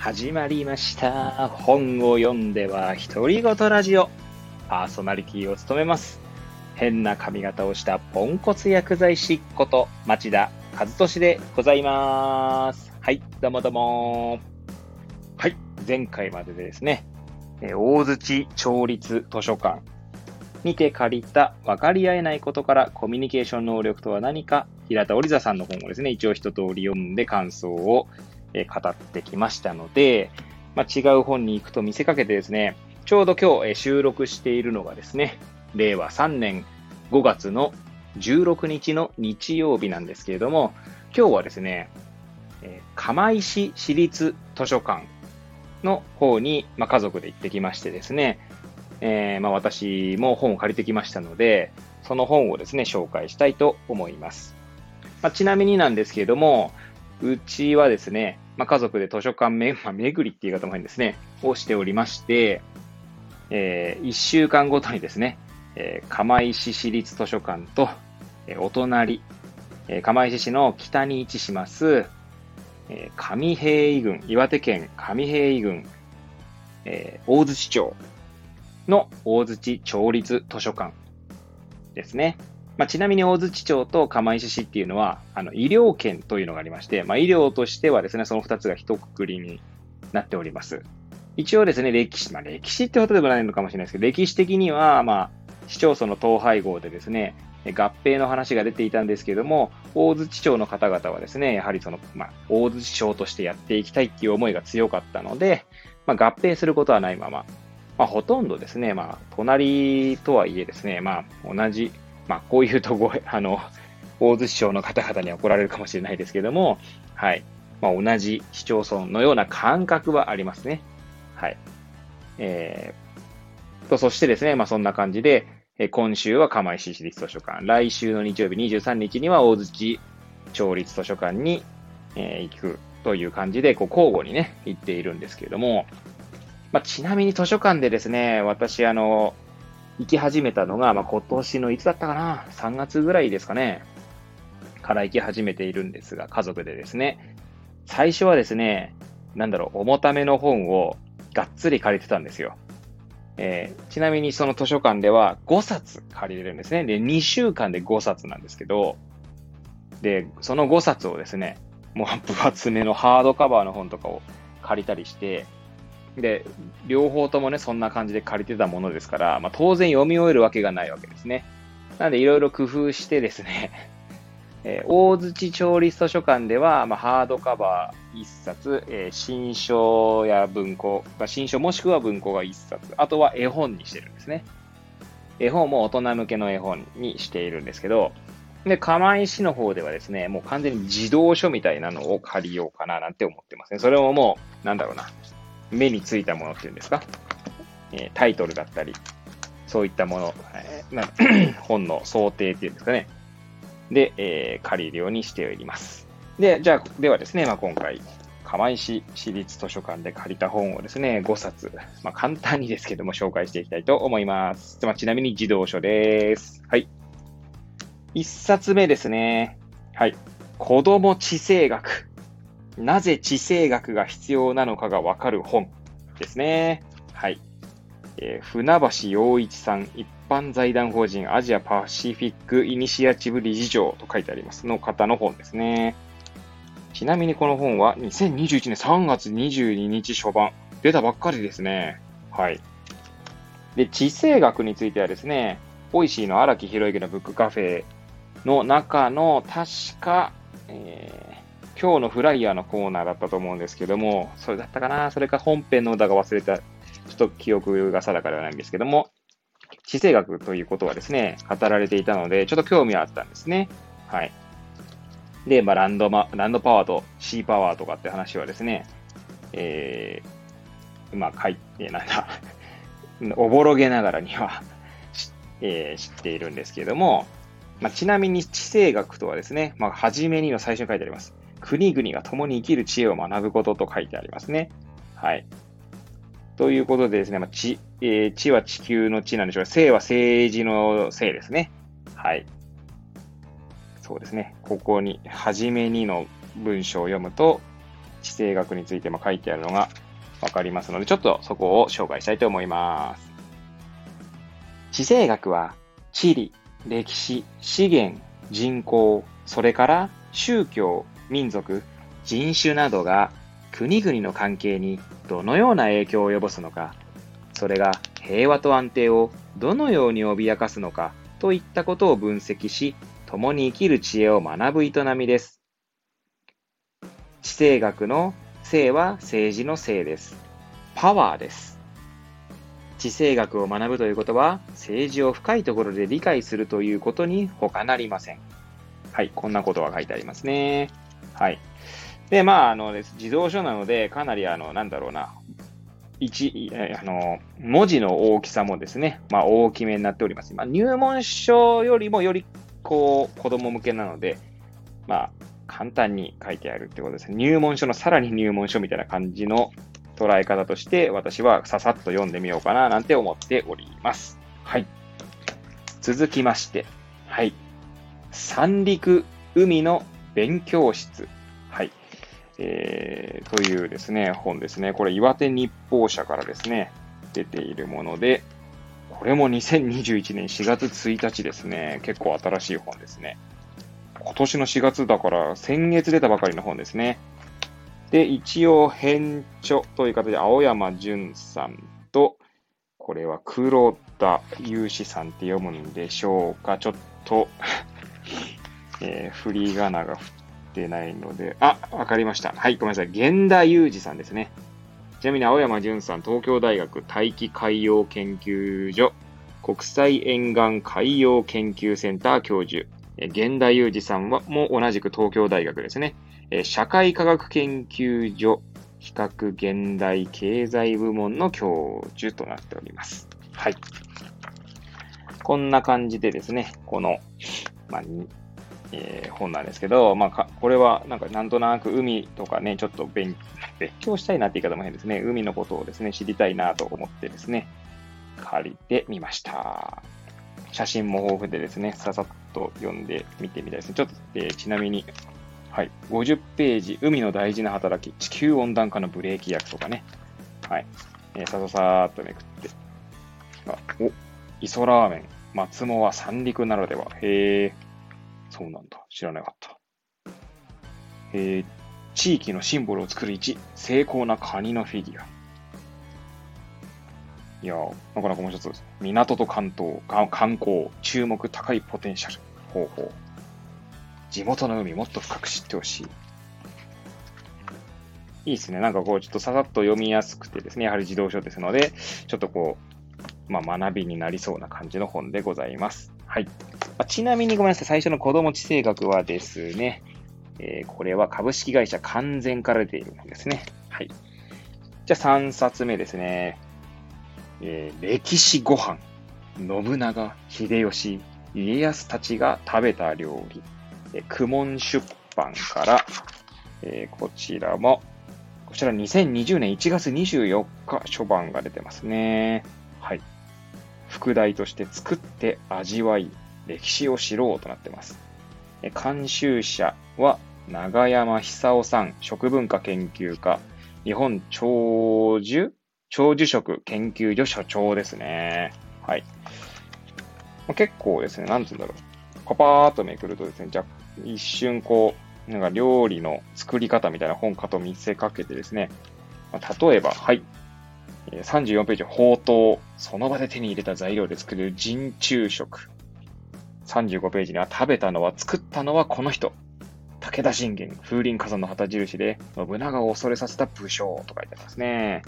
始まりました。本を読んでは独り言ラジオ。パーソナリティを務めます。変な髪型をしたポンコツ薬剤師こと町田和俊でございます。はい、どうもどうも。はい、前回まででですね、えー大槌町立図書館にて借りた分かり合えないことからコミュニケーション能力とは何か、平田織座さんの本をですね、一応一通り読んで感想をえ語ってきましたので、まあ、違う本に行くと見せかけてですね、ちょうど今日収録しているのがですね、令和3年5月の16日の日曜日なんですけれども、今日はですね、え釜石市立図書館の方に、まあ、家族で行ってきましてですね、えーまあ、私も本を借りてきましたので、その本をですね、紹介したいと思います。まあ、ちなみになんですけれども、うちはですね、まあ、家族で図書館め、まあ、巡りっていう言い方も変ですね、をしておりまして、え1週間ごとにですね、えー釜石市立図書館と、えーお隣、えー釜石市の北に位置します、えー上平井郡、岩手県上平井郡、えー大槌町の大槌町立図書館ですね。まあ、ちなみに大槌町と釜石市っていうのは、あの医療圏というのがありまして、まあ、医療としてはですね、その2つが一括りになっております。一応ですね、歴史、まあ、歴史ってことでもないのかもしれないですけど、歴史的には、まあ、市町村の統廃合でですね、合併の話が出ていたんですけども、大槌町の方々はですね、やはりその、まあ、大槌町としてやっていきたいっていう思いが強かったので、まあ、合併することはないまま、まあ、ほとんどですね、まあ、隣とはいえですね、まあ、同じ、まあ、こういうとご、あの、大槌町の方々に怒られるかもしれないですけども、はい。まあ、同じ市町村のような感覚はありますね。はい。えー、と、そしてですね、まあ、そんな感じで、え今週は釜石市立図書館、来週の日曜日23日には大槌町立図書館に、えー行くという感じで、こう、交互にね、行っているんですけれども、まあ、ちなみに図書館でですね、私、あの、行き始めたのが、まあ、今年のいつだったかな ?3 月ぐらいですかね。から行き始めているんですが、家族でですね。最初はですね、なんだろう、重ための本をがっつり借りてたんですよ。えーちなみにその図書館では5冊借りれるんですね。で、2週間で5冊なんですけど、で、その5冊をですね、もう分厚めのハードカバーの本とかを借りたりして、で、両方ともね、そんな感じで借りてたものですから、まあ、当然読み終えるわけがないわけですね。なので、いろいろ工夫してですね、えー大槌町立図書館では、まあ、ハードカバー1冊、えー新書や文庫、まあ新書もしくは文庫が1冊、あとは絵本にしてるんですね。絵本も大人向けの絵本にしているんですけど、で、釜石の方ではですね、もう完全に児童書みたいなのを借りようかななんて思ってますね。それももう、なんだろうな、目についたものっていうんですか、えタイトルだったり、そういったもの、えーな 本の想定っていうんですかね。で、えー借りるようにしております。で、じゃあ、ではですね、まあ、今回、釜石市立図書館で借りた本をですね、5冊、まあ、簡単にですけども紹介していきたいと思います。まあ、ちなみに児童書です。はい。1冊目ですね。はい。子供地政学。なぜ地政学が必要なのかがわかる本ですね。はい。えー船橋洋一さん、一般財団法人アジアパシフィックイニシアチブ理事長と書いてありますの方の本ですね。ちなみにこの本は2021年3月22日初版。出たばっかりですね。はい。で、地政学についてはですね、ボイシーの荒木博行のブックカフェの中の確か、えー今日のフライヤーのコーナーだったと思うんですけども、それだったかなそれか本編の方か忘れた、ちょっと記憶が定かではないんですけども、地政学ということはですね、語られていたので、ちょっと興味はあったんですね。はい。で、まあ、ランドマ、ランドパワーとシーパワーとかって話はですね、えー、まあ、書いて、なんだ、おぼろげながらには、えー知っているんですけども、まあ、ちなみに地政学とはですね、まあ、初めには最初に書いてあります。国々が共に生きる知恵を学ぶことと書いてありますね。はい。ということでですね、まあ、地、えー地は地球の地なんでしょうが、政は政治の政ですね。はい。そうですね。ここに、はじめにの文章を読むと、地政学についても書いてあるのがわかりますので、ちょっとそこを紹介したいと思います。地政学は地理、歴史、資源、人口、それから宗教、民族、人種などが国々の関係にどのような影響を及ぼすのか、それが平和と安定をどのように脅かすのかといったことを分析し、共に生きる知恵を学ぶ営みです。地政学の性は政治の性です。パワーです。地政学を学ぶということは、政治を深いところで理解するということに他なりません。はい、こんなことが書いてありますね。はい。で、まあ、あの、自動書なので、かなり、あの、なんだろうな、一、あの、文字の大きさもですね、まあ、大きめになっております。まあ、入門書よりもより、こう、子供向けなので、まあ、簡単に書いてあるってことですね。入門書のさらに入門書みたいな感じの捉え方として、私はささっと読んでみようかな、なんて思っております。はい。続きまして、はい。三陸海の勉強室。はい。えー、というですね、本ですね。これ、岩手日報社からですね、出ているもので、これも2021年4月1日ですね。結構新しい本ですね。今年の4月だから先月出たばかりの本ですね。で、一応、編著という形で、青山淳さんと、これは黒田祐志さんって読むんでしょうか。ちょっとえー、振り仮名が振ってないので、あ、わかりました。はい、ごめんなさい。源田裕二さんですね。ちなみに青山淳さん、東京大学大気海洋研究所国際沿岸海洋研究センター教授、源田裕二さんはも同じく東京大学ですねえ。社会科学研究所比較現代経済部門の教授となっております。はい。こんな感じでですね、この、まあ、えー、本なんですけど、まあ、これはなんかなんとなく海とかね、ちょっと勉強したいなって言い方も変ですね。海のことをですね、知りたいなと思ってですね、借りてみました。写真も豊富でですね、ささっと読んでみてみたいですね。ちょっと、えー、ちなみに、はい、50ページ、海の大事な働き、地球温暖化のブレーキ役とかね、はい、えー、さささーっとめくって、あお、磯ラーメン、松藻は三陸ならでは、へえ、そうなんだ。知らなかった。えー、地域のシンボルを作る1、精巧なカニのフィギュア。いやなかなか面白そうです。港と関東、観光、注目高いポテンシャル。方法。地元の海もっと深く知ってほしい。いいですね。なんかこう、ちょっとささっと読みやすくてですね、やはり自動書ですので、ちょっとこう、まあ、学びになりそうな感じの本でございます。はい。あちなみにごめんなさい。最初の子供地政学はですね、えー、これは株式会社完全から出ているんですね。はい。じゃあ3冊目ですね。えー、歴史ご飯。信長、秀吉、家康たちが食べた料理。えー、苦門出版から、えー、こちらも、こちら2020年1月24日初版が出てますね。はい。副題として作って味わい、歴史を知ろうとなってます。監修者は長山久夫さん、食文化研究家、日本長寿？長寿食研究所所長ですね。はい。ま結構ですね、なんつうんだろう。パパーっとめくるとですね、じゃ一瞬こう、なんか料理の作り方みたいな本かと見せかけてですね、まあ、例えば、はい。34ページ、ほうとう。その場で手に入れた材料で作る人中食。35ページには食べたのは作ったのはこの人。武田信玄、風林火山の旗印で信長を恐れさせた武将と書いてありますね。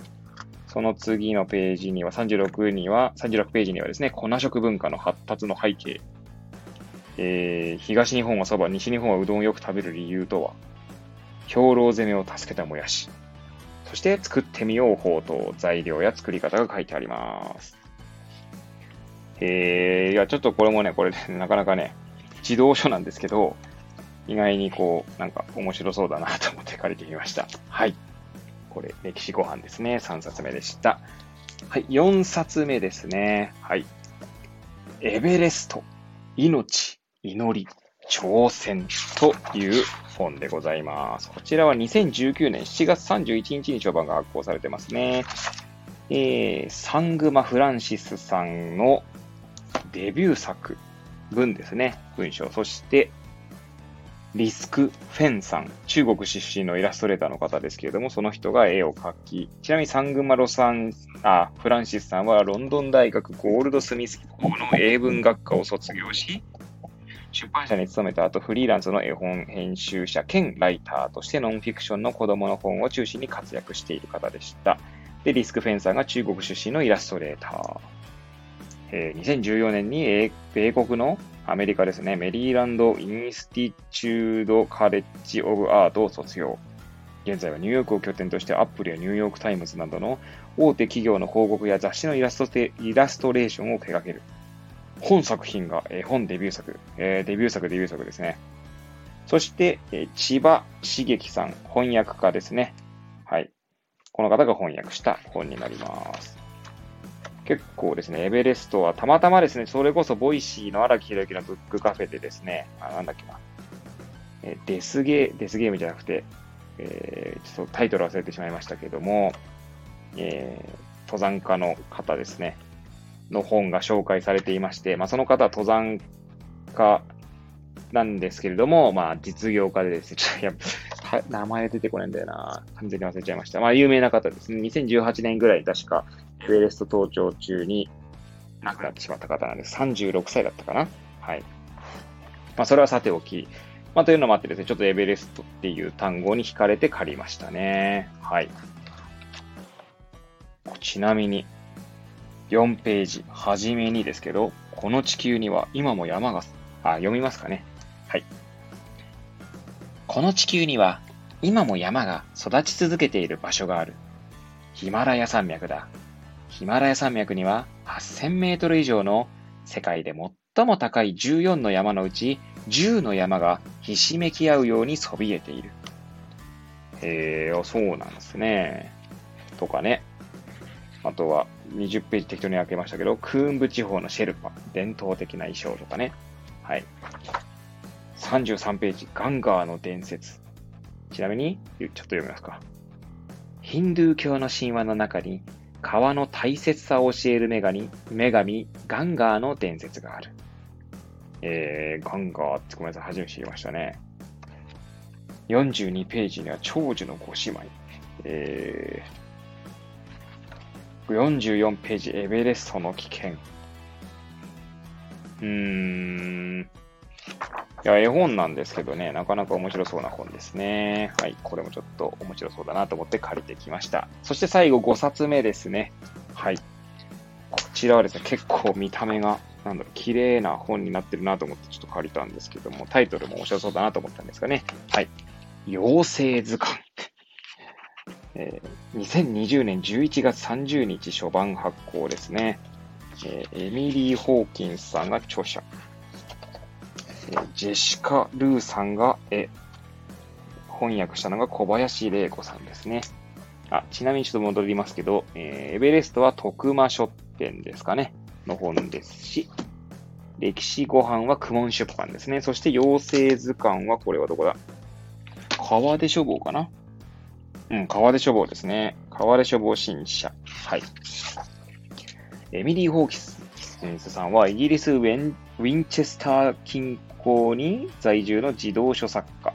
その次のページには、36には、36ページにはですね、粉食文化の発達の背景。えー、東日本はそば、西日本はうどんをよく食べる理由とは、兵糧攻めを助けたもやし。そして作ってみよう方と材料や作り方が書いてあります。えー、いや、ちょっとこれもね、これ、ね、なかなかね、自動書なんですけど、意外にこう、なんか面白そうだなと思って借りてみました。はい。これ、歴史ご飯ですね。3冊目でした。はい。4冊目ですね。はい。エベレスト。命、祈り、挑戦という本でございます。こちらは2019年7月31日に序盤が発行されてますね。えー、サングマ・フランシスさんのデビュー作、文ですね、文章。そして、リスク・フェンさん、中国出身のイラストレーターの方ですけれども、その人が絵を描き、ちなみにサングマロさん、あ、フランシスさんはロンドン大学ゴールドスミス校の英文学科を卒業し、出版社に勤めた後、フリーランスの絵本編集者兼ライターとしてノンフィクションの子供の本を中心に活躍している方でした。で、リスク・フェンさんが中国出身のイラストレーター。え、2014年に米国のアメリカですね、メリーランド・インスティチュード・カレッジ・オブ・アートを卒業。現在はニューヨークを拠点としてアップルやニューヨーク・タイムズなどの大手企業の広告や雑誌のイラストイラストレーションを手掛ける。本作品が、え、本デビュー作、え、デビュー作、デビュー作ですね。そして、え、千葉茂樹さん、翻訳家ですね。はい。この方が翻訳した本になります。結構ですね、エベレストはたまたまですね、それこそボイシーの荒木博行のブックカフェでですね、あなんだっけな、えデスゲー、デスゲームじゃなくて、えー、ちょっとタイトル忘れてしまいましたけども、えー、登山家の方ですね、の本が紹介されていまして、まあ、その方は登山家なんですけれども、まあ、実業家でですね、ちょっとや名前出てこないんだよな。完全に忘れちゃいました。まあ、有名な方ですね。2018年ぐらい確か、エベレスト登頂中に亡くなってしまった方なんです。36歳だったかな。はい。まあ、それはさておき。まあ、というのもあってですね、ちょっとエベレストっていう単語に惹かれて借りましたね。はい。ちなみに、4ページ、はじめにですけど、この地球には今も山が、あ、読みますかね。はい。この地球には今も山が育ち続けている場所がある。ヒマラヤ山脈だ。ヒマラヤ山脈には8000メートル以上の世界で最も高い14の山のうち10の山がひしめき合うようにそびえている。へえ、そうなんですね。とかね。あとは、20ページ適当に開けましたけど、クーンブ地方のシェルパ、伝統的な衣装とかね。はい。33ページ、ガンガーの伝説。ちなみに、ちょっと読みますか。ヒンドゥー教の神話の中に、川の大切さを教える女神、女神、ガンガーの伝説がある。えー、ガンガーってごめんなさい、初めて知りましたね。42ページには長寿のご姉妹。えー、44ページ、エベレストの危険。うーん。いや、絵本なんですけどね、なかなか面白そうな本ですね。はい、これもちょっと面白そうだなと思って借りてきました。そして最後5冊目ですね。はい。こちらはですね、結構見た目が、なんだろう、綺麗な本になってるなと思ってちょっと借りたんですけども、タイトルも面白そうだなと思ったんですかね。はい。妖精図鑑。えー、2020年11月30日初版発行ですね。えー、エミリー・ホーキンスさんが著者。ジェシカ・ルーさんが絵。翻訳したのが小林玲子さんですね。あ、ちなみにちょっと戻りますけど、えー、エベレストは徳間書店ですかね。の本ですし、歴史ご飯は苦悶出版ですね。そして妖精図鑑はこれはどこだ？川出書房かな？うん、川出書房ですね。川出書房新社。はい。エミリー・ホーキスさんはイギリスウェンウィンチェスター近郊に在住の児童書作家。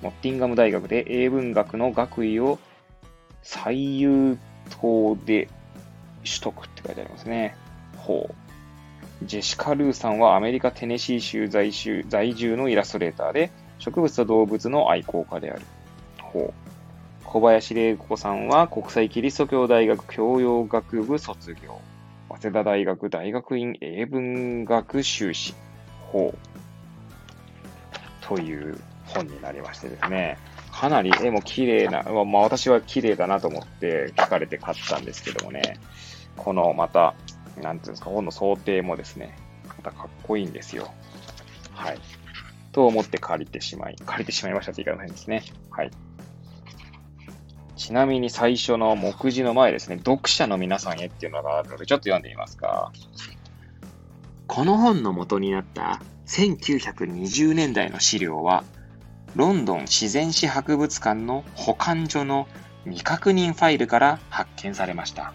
モッティンガム大学で英文学の学位を最優等で取得って書いてありますね。ほう。ジェシカ・ルーさんはアメリカ・テネシー州在住のイラストレーターで植物と動物の愛好家である。ほう。小林玲子さんは国際キリスト教大学教養学部卒業。早稲田大学大学院英文学修士。法。という本になりましてですね。かなり絵も綺麗な、まあ私は綺麗だなと思って聞かれて買ったんですけどもね。このまた、なんていうんですか、本の想定もですね、またかっこいいんですよ。はい。と思って借りてしまい、借りてしまいましたって言い方ないんですね。はい。ちなみに最初の目次の前ですね、読者の皆さんへっていうのがあるので、ちょっと読んでみますか。この本の元になった1920年代の資料は、ロンドン自然史博物館の保管所の未確認ファイルから発見されました。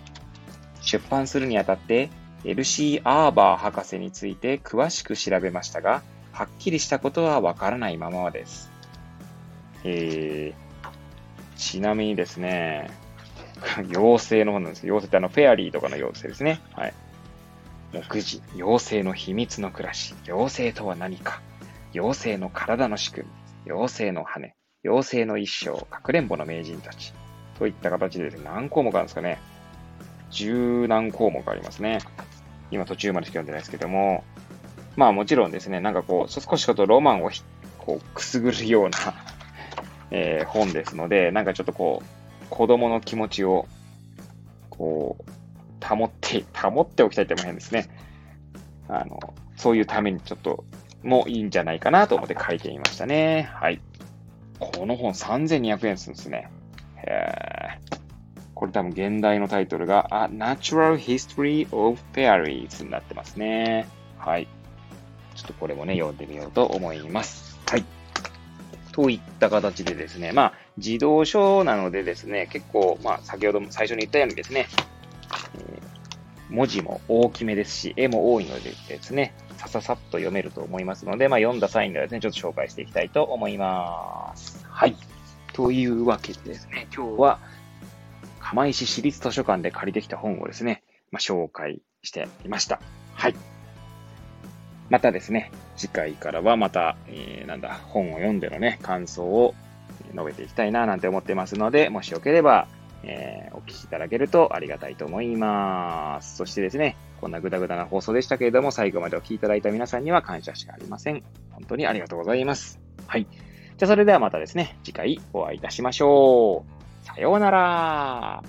出版するにあたって、L.C. アーバー博士について詳しく調べましたが、はっきりしたことはわからないままです。えー、ちなみにですね、妖精の本なんです。妖精ってあの、フェアリーとかの妖精ですね。はい。目次、妖精の秘密の暮らし、妖精とは何か、妖精の体の仕組み、妖精の羽、妖精の一生、かくれんぼの名人たち、といった形で何項目あるんですかね。十何項目ありますね。今途中までしか読んでないですけども、まあもちろんですね、なんかこう、少しちょっとロマンをこうくすぐるようなえー、本ですので、なんかちょっとこう、子供の気持ちを、こう、保って、保っておきたいっても変ですね。あの、そういうためにちょっと、もいいんじゃないかなと思って書いてみましたね。はい。この本3200円するんですね。へこれ多分現代のタイトルが A Natural History of Fairies になってますね。はい。ちょっとこれもね、読んでみようと思います。はい。といった形でですね、まあ、自動書なのでですね、結構、まあ、先ほども最初に言ったようにですね、えー、文字も大きめですし、絵も多いのでですね、さささっと読めると思いますので、まあ、読んだ際にはですね、ちょっと紹介していきたいと思います。はい。というわけでですね、今日は、釜石市立図書館で借りてきた本をですね、まあ、紹介してみました。はい。またですね、次回からはまた、えー、なんだ、本を読んでのね、感想を述べていきたいななんて思ってますので、もしよければ、えー、お聞きいただけるとありがたいと思います。そしてですね、こんなぐだぐだな放送でしたけれども、最後までお聞きいただいた皆さんには感謝しかありません。本当にありがとうございます。はい。じゃあそれではまたですね、次回お会いいたしましょう。さようなら。